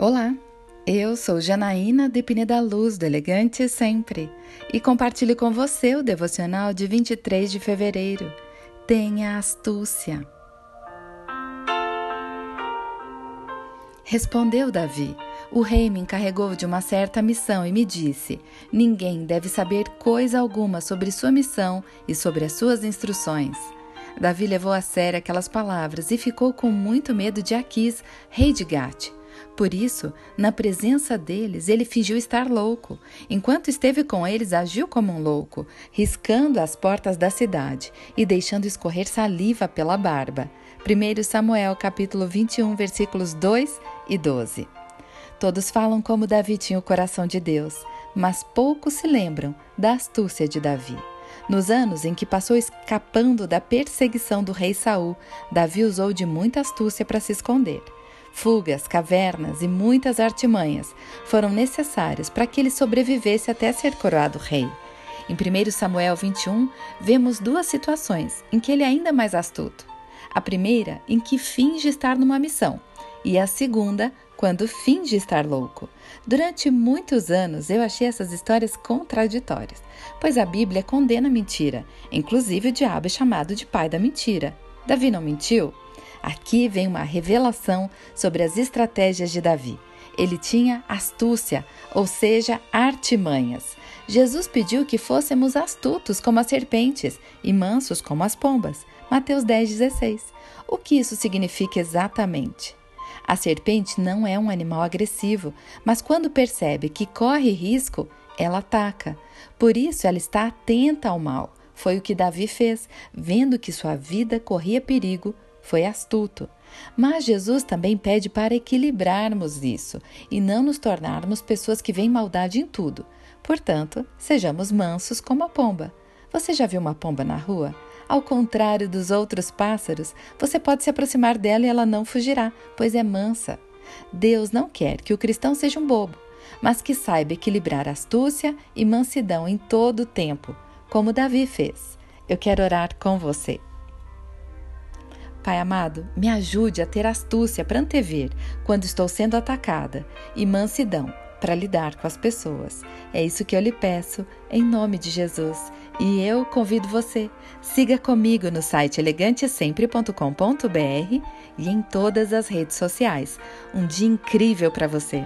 Olá, eu sou Janaína de Pineda Luz, do Elegante Sempre, e compartilho com você o devocional de 23 de fevereiro. Tenha astúcia. Respondeu Davi: O rei me encarregou de uma certa missão e me disse: Ninguém deve saber coisa alguma sobre sua missão e sobre as suas instruções. Davi levou a sério aquelas palavras e ficou com muito medo de Aquis, rei de Gate por isso, na presença deles, ele fingiu estar louco. Enquanto esteve com eles, agiu como um louco, riscando as portas da cidade e deixando escorrer saliva pela barba. 1 Samuel capítulo 21, versículos 2 e 12. Todos falam como Davi tinha o coração de Deus, mas poucos se lembram da astúcia de Davi. Nos anos em que passou escapando da perseguição do rei Saul, Davi usou de muita astúcia para se esconder. Fugas, cavernas e muitas artimanhas foram necessárias para que ele sobrevivesse até ser coroado rei. Em 1 Samuel 21, vemos duas situações em que ele é ainda mais astuto. A primeira, em que finge estar numa missão, e a segunda, quando finge estar louco. Durante muitos anos eu achei essas histórias contraditórias, pois a Bíblia condena a mentira, inclusive o diabo é chamado de pai da mentira. Davi não mentiu? Aqui vem uma revelação sobre as estratégias de Davi. Ele tinha astúcia, ou seja, artimanhas. Jesus pediu que fôssemos astutos como as serpentes e mansos como as pombas. Mateus 10,16. O que isso significa exatamente? A serpente não é um animal agressivo, mas quando percebe que corre risco, ela ataca. Por isso, ela está atenta ao mal. Foi o que Davi fez, vendo que sua vida corria perigo, foi astuto. Mas Jesus também pede para equilibrarmos isso e não nos tornarmos pessoas que veem maldade em tudo. Portanto, sejamos mansos como a pomba. Você já viu uma pomba na rua? Ao contrário dos outros pássaros, você pode se aproximar dela e ela não fugirá, pois é mansa. Deus não quer que o cristão seja um bobo, mas que saiba equilibrar astúcia e mansidão em todo o tempo, como Davi fez. Eu quero orar com você. Pai amado, me ajude a ter astúcia para antever quando estou sendo atacada e mansidão para lidar com as pessoas. É isso que eu lhe peço, em nome de Jesus. E eu convido você, siga comigo no site elegantesempre.com.br e em todas as redes sociais. Um dia incrível para você!